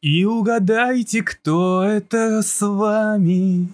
И угадайте, кто это с вами.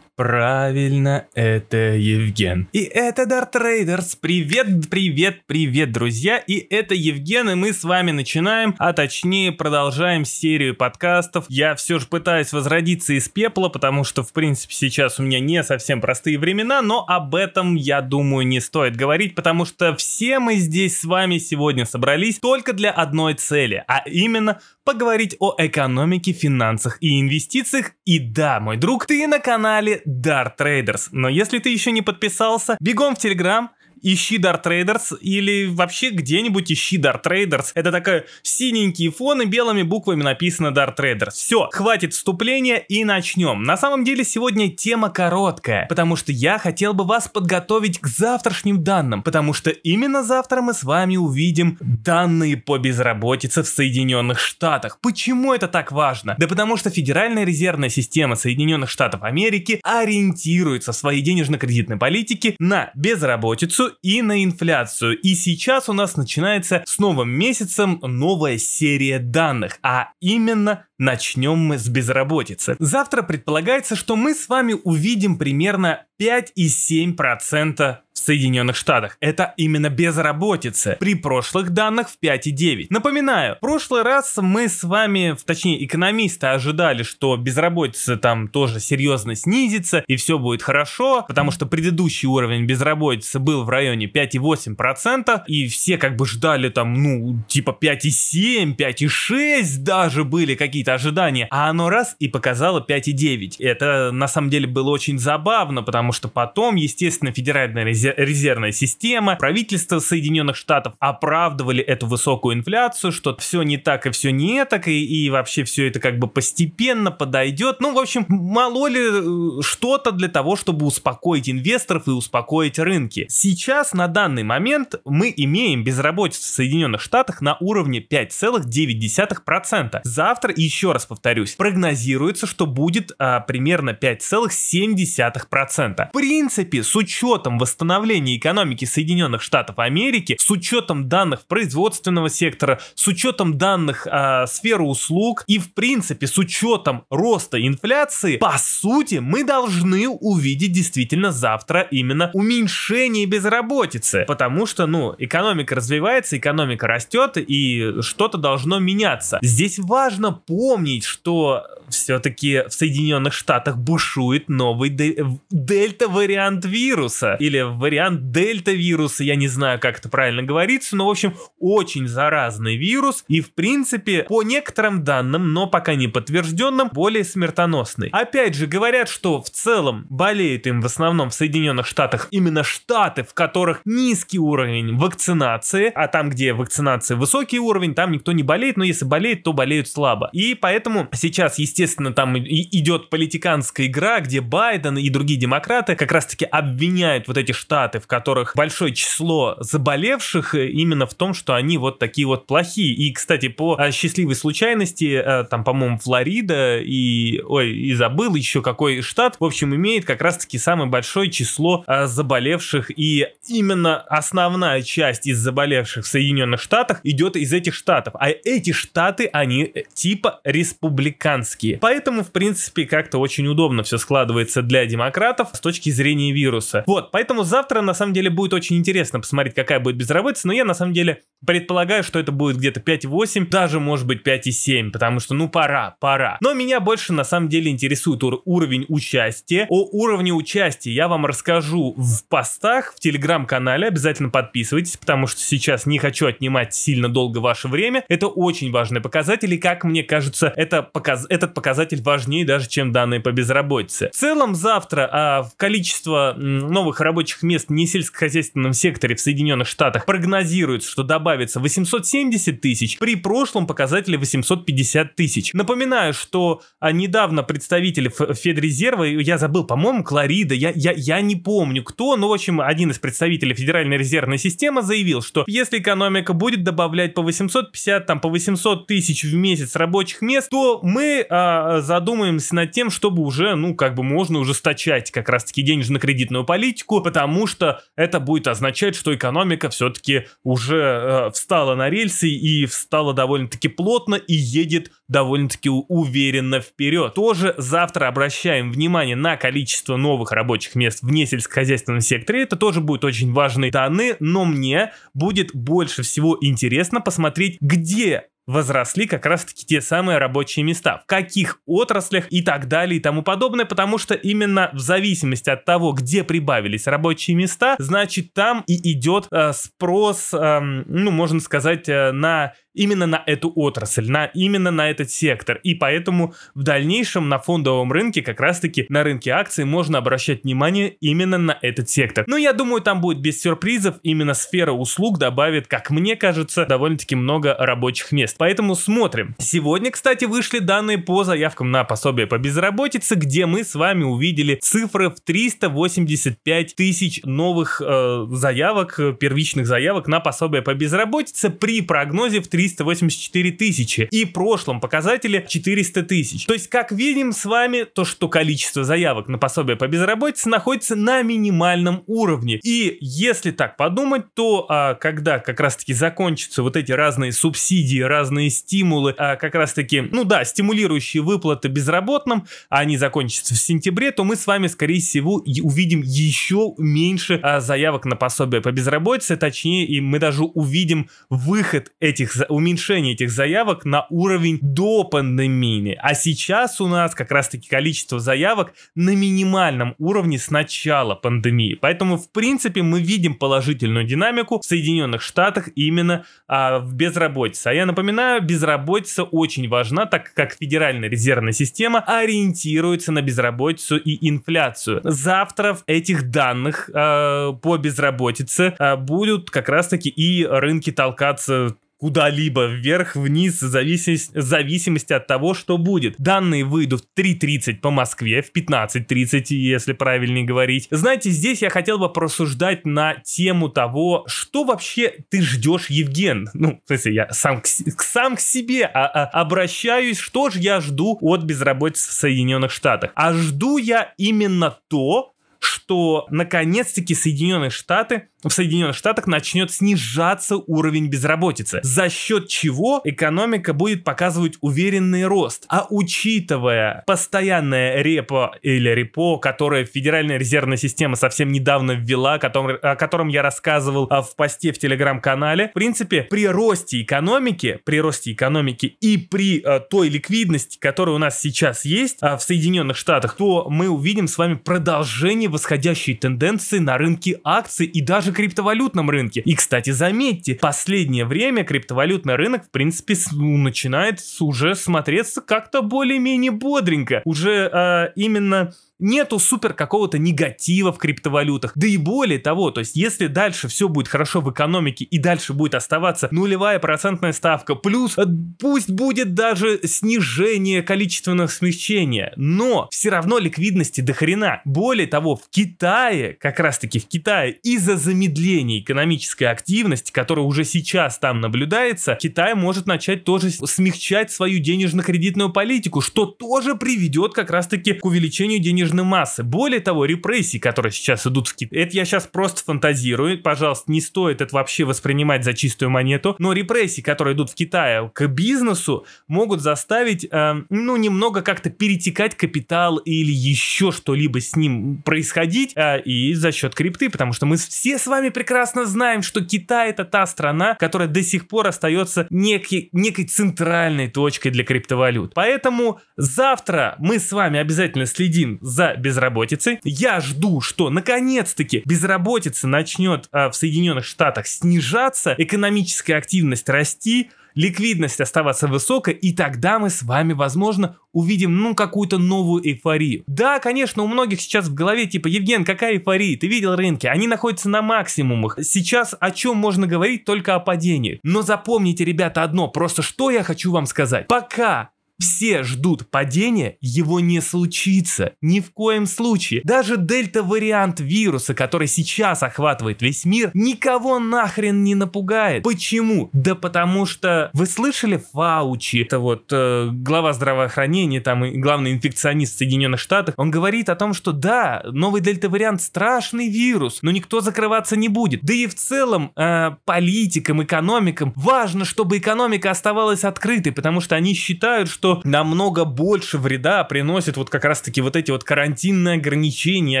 Правильно, это Евген. И это Дарт Рейдерс. Привет, привет, привет, друзья. И это Евген, и мы с вами начинаем, а точнее продолжаем серию подкастов. Я все же пытаюсь возродиться из пепла, потому что, в принципе, сейчас у меня не совсем простые времена, но об этом, я думаю, не стоит говорить, потому что все мы здесь с вами сегодня собрались только для одной цели, а именно поговорить о экономике, финансах и инвестициях. И да, мой друг, ты на канале Dart Traders. Но если ты еще не подписался, бегом в Телеграм, ищи Dart Traders или вообще где-нибудь ищи Dart Traders. Это такая синенький фон и белыми буквами написано Dart Traders. Все, хватит вступления и начнем. На самом деле сегодня тема короткая, потому что я хотел бы вас подготовить к завтрашним данным, потому что именно завтра мы с вами увидим данные по безработице в Соединенных Штатах. Почему это так важно? Да потому что Федеральная резервная система Соединенных Штатов Америки ориентируется в своей денежно-кредитной политике на безработицу и на инфляцию. И сейчас у нас начинается с новым месяцем новая серия данных, а именно начнем мы с безработицы. Завтра предполагается, что мы с вами увидим примерно 5,7% в Соединенных Штатах. Это именно безработица. При прошлых данных в 5,9. Напоминаю, в прошлый раз мы с вами, точнее экономисты ожидали, что безработица там тоже серьезно снизится и все будет хорошо, потому что предыдущий уровень безработицы был в районе 5,8% и все как бы ждали там, ну, типа 5,7, 5,6 даже были какие-то ожидания, а оно раз и показало 5,9. Это на самом деле было очень забавно, потому что потом, естественно, Федеральная резервная резервная система, правительство Соединенных Штатов оправдывали эту высокую инфляцию, что все не так и все не так, и, и вообще все это как бы постепенно подойдет. Ну, в общем, мало ли э, что-то для того, чтобы успокоить инвесторов и успокоить рынки. Сейчас, на данный момент, мы имеем безработицу в Соединенных Штатах на уровне 5,9%. Завтра, еще раз повторюсь, прогнозируется, что будет а, примерно 5,7%. В принципе, с учетом восстановления восстановления экономики Соединенных Штатов Америки с учетом данных производственного сектора, с учетом данных э, сферы услуг и в принципе с учетом роста инфляции, по сути мы должны увидеть действительно завтра именно уменьшение безработицы, потому что ну экономика развивается, экономика растет и что-то должно меняться. Здесь важно помнить, что все-таки в Соединенных Штатах бушует новый дельта-вариант вируса. Или вариант дельта-вируса, я не знаю, как это правильно говорится, но, в общем, очень заразный вирус. И, в принципе, по некоторым данным, но пока не подтвержденным, более смертоносный. Опять же, говорят, что в целом болеют им в основном в Соединенных Штатах именно штаты, в которых низкий уровень вакцинации, а там, где вакцинация высокий уровень, там никто не болеет, но если болеет, то болеют слабо. И поэтому сейчас, естественно, там идет политиканская игра, где Байден и другие демократы как раз-таки обвиняют вот эти штаты, в которых большое число заболевших, э, именно в том, что они вот такие вот плохие. И, кстати, по э, счастливой случайности, э, там, по-моему, Флорида и, ой, и забыл еще какой штат, в общем, имеет как раз-таки самое большое число заболевших, и именно основная часть из заболевших в Соединенных Штатах идет из этих штатов. А эти штаты, они типа республиканские. Поэтому, в принципе, как-то очень удобно все складывается для демократов с точки зрения вируса. Вот, поэтому завтра, на самом деле, будет очень интересно посмотреть, какая будет безработица, но я, на самом деле, предполагаю, что это будет где-то 5,8, даже, может быть, 5,7, потому что, ну, пора, пора. Но меня больше, на самом деле, интересует ур- уровень участия. О уровне участия я вам расскажу в постах, в телеграм-канале, обязательно подписывайтесь, потому что сейчас не хочу отнимать сильно долго ваше время. Это очень важный показатель, и, как мне кажется, это показ... этот показатель важнее даже, чем данные по безработице. В целом завтра а, количество новых рабочих мест в несельскохозяйственном секторе в Соединенных Штатах прогнозируется, что добавится 870 тысяч, при прошлом показателе 850 тысяч. Напоминаю, что а, недавно представители Федрезерва, я забыл, по-моему, Кларида, я, я, я не помню кто, но, в общем, один из представителей Федеральной резервной системы заявил, что если экономика будет добавлять по 850, там, по 800 тысяч в месяц рабочих мест, то мы а, задумаемся над тем, чтобы уже, ну, как бы можно ужесточать как раз-таки денежно-кредитную политику, потому что это будет означать, что экономика все-таки уже э, встала на рельсы и встала довольно-таки плотно и едет довольно-таки уверенно вперед. Тоже завтра обращаем внимание на количество новых рабочих мест вне сельскохозяйственном секторе. Это тоже будет очень важные данные, но мне будет больше всего интересно посмотреть, где возросли как раз-таки те самые рабочие места, в каких отраслях и так далее и тому подобное, потому что именно в зависимости от того, где прибавились рабочие места, значит там и идет э, спрос, э, ну можно сказать, э, на именно на эту отрасль, на, именно на этот сектор. И поэтому в дальнейшем на фондовом рынке, как раз-таки на рынке акций, можно обращать внимание именно на этот сектор. Но я думаю, там будет без сюрпризов. Именно сфера услуг добавит, как мне кажется, довольно-таки много рабочих мест. Поэтому смотрим. Сегодня, кстати, вышли данные по заявкам на пособие по безработице, где мы с вами увидели цифры в 385 тысяч новых э, заявок, первичных заявок на пособие по безработице при прогнозе в 3 384 тысячи и прошлом показателе 400 тысяч. То есть, как видим с вами, то, что количество заявок на пособие по безработице находится на минимальном уровне. И если так подумать, то а, когда как раз-таки закончатся вот эти разные субсидии, разные стимулы, а, как раз-таки, ну да, стимулирующие выплаты безработным, а они закончатся в сентябре, то мы с вами, скорее всего, увидим еще меньше а, заявок на пособие по безработице, точнее, и мы даже увидим выход этих уменьшение этих заявок на уровень до пандемии. А сейчас у нас как раз-таки количество заявок на минимальном уровне с начала пандемии. Поэтому, в принципе, мы видим положительную динамику в Соединенных Штатах именно а, в безработице. А я напоминаю, безработица очень важна, так как Федеральная резервная система ориентируется на безработицу и инфляцию. Завтра в этих данных а, по безработице а, будут как раз-таки и рынки толкаться куда-либо вверх-вниз в зависимости, зависимости от того, что будет. Данные выйдут в 3.30 по Москве, в 15.30, если правильнее говорить. Знаете, здесь я хотел бы просуждать на тему того, что вообще ты ждешь, Евген. Ну, в смысле, я сам к, сам к себе а, а, обращаюсь, что же я жду от безработицы в Соединенных Штатах. А жду я именно то, что наконец-таки Соединенные Штаты в Соединенных Штатах начнет снижаться уровень безработицы, за счет чего экономика будет показывать уверенный рост. А учитывая постоянное репо или репо, которое Федеральная резервная система совсем недавно ввела, о котором, я рассказывал а, в посте в телеграм-канале, в принципе, при росте экономики, при росте экономики и при а, той ликвидности, которая у нас сейчас есть а, в Соединенных Штатах, то мы увидим с вами продолжение восходящей тенденции на рынке акций и даже криптовалютном рынке. И, кстати, заметьте, последнее время криптовалютный рынок, в принципе, ну, начинает уже смотреться как-то более-менее бодренько. Уже э, именно нету супер какого-то негатива в криптовалютах. Да и более того, то есть если дальше все будет хорошо в экономике и дальше будет оставаться нулевая процентная ставка, плюс э, пусть будет даже снижение количественного смещения, но все равно ликвидности до хрена. Более того, в Китае, как раз таки в Китае, из-за замедления экономической активности, которая уже сейчас там наблюдается, Китай может начать тоже смягчать свою денежно-кредитную политику, что тоже приведет как раз таки к увеличению денежной денежной массы. Более того, репрессии, которые сейчас идут в Китай, это я сейчас просто фантазирую, пожалуйста, не стоит это вообще воспринимать за чистую монету, но репрессии, которые идут в Китае к бизнесу, могут заставить, э, ну, немного как-то перетекать капитал или еще что-либо с ним происходить, э, и за счет крипты, потому что мы все с вами прекрасно знаем, что Китай это та страна, которая до сих пор остается некий, некой центральной точкой для криптовалют. Поэтому завтра мы с вами обязательно следим безработицей. Я жду, что наконец-таки безработица начнет а, в Соединенных Штатах снижаться, экономическая активность расти, ликвидность оставаться высокой, и тогда мы с вами, возможно, увидим, ну, какую-то новую эйфорию. Да, конечно, у многих сейчас в голове, типа, Евген, какая эйфория? Ты видел рынки? Они находятся на максимумах. Сейчас о чем можно говорить? Только о падении. Но запомните, ребята, одно, просто что я хочу вам сказать. Пока все ждут падения, его не случится. Ни в коем случае. Даже дельта-вариант вируса, который сейчас охватывает весь мир, никого нахрен не напугает. Почему? Да потому что вы слышали Фаучи, это вот э, глава здравоохранения, там и главный инфекционист в Соединенных Штатах, он говорит о том, что да, новый дельта-вариант страшный вирус, но никто закрываться не будет. Да и в целом э, политикам, экономикам важно, чтобы экономика оставалась открытой, потому что они считают, что намного больше вреда приносят вот как раз-таки вот эти вот карантинные ограничения,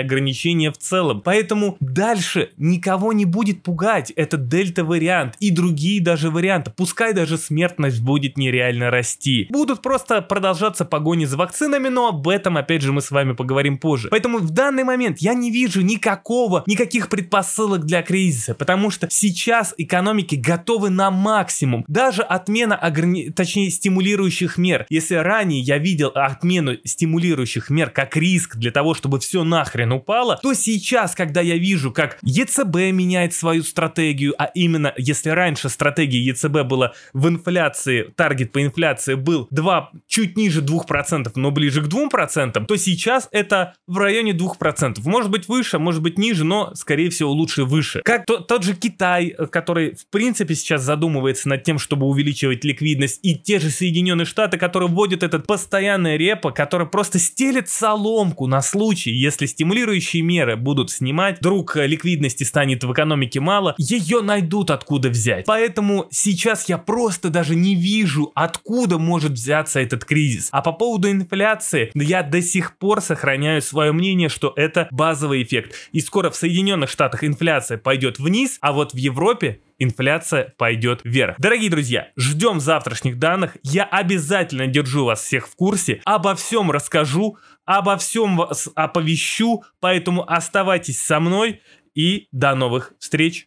ограничения в целом. Поэтому дальше никого не будет пугать этот дельта-вариант и другие даже варианты. Пускай даже смертность будет нереально расти. Будут просто продолжаться погони за вакцинами, но об этом опять же мы с вами поговорим позже. Поэтому в данный момент я не вижу никакого, никаких предпосылок для кризиса, потому что сейчас экономики готовы на максимум. Даже отмена ограни... точнее стимулирующих мер. Если ранее я видел отмену стимулирующих мер как риск для того, чтобы все нахрен упало, то сейчас, когда я вижу, как ЕЦБ меняет свою стратегию, а именно, если раньше стратегия ЕЦБ была в инфляции, таргет по инфляции был 2, чуть ниже 2%, но ближе к 2%, то сейчас это в районе 2%. Может быть выше, может быть ниже, но скорее всего лучше выше. Как то, тот же Китай, который в принципе сейчас задумывается над тем, чтобы увеличивать ликвидность, и те же Соединенные Штаты, которые вводят этот постоянный репо, который просто стелит соломку на случай, если стимулирующие меры будут снимать, вдруг ликвидности станет в экономике мало, ее найдут откуда взять. Поэтому сейчас я просто даже не вижу, откуда может взяться этот кризис. А по поводу инфляции, я до сих пор сохраняю свое мнение, что это базовый эффект. И скоро в Соединенных Штатах инфляция пойдет вниз, а вот в Европе инфляция пойдет вверх. Дорогие друзья, ждем завтрашних данных. Я обязательно держу вас всех в курсе. Обо всем расскажу, обо всем вас оповещу. Поэтому оставайтесь со мной и до новых встреч.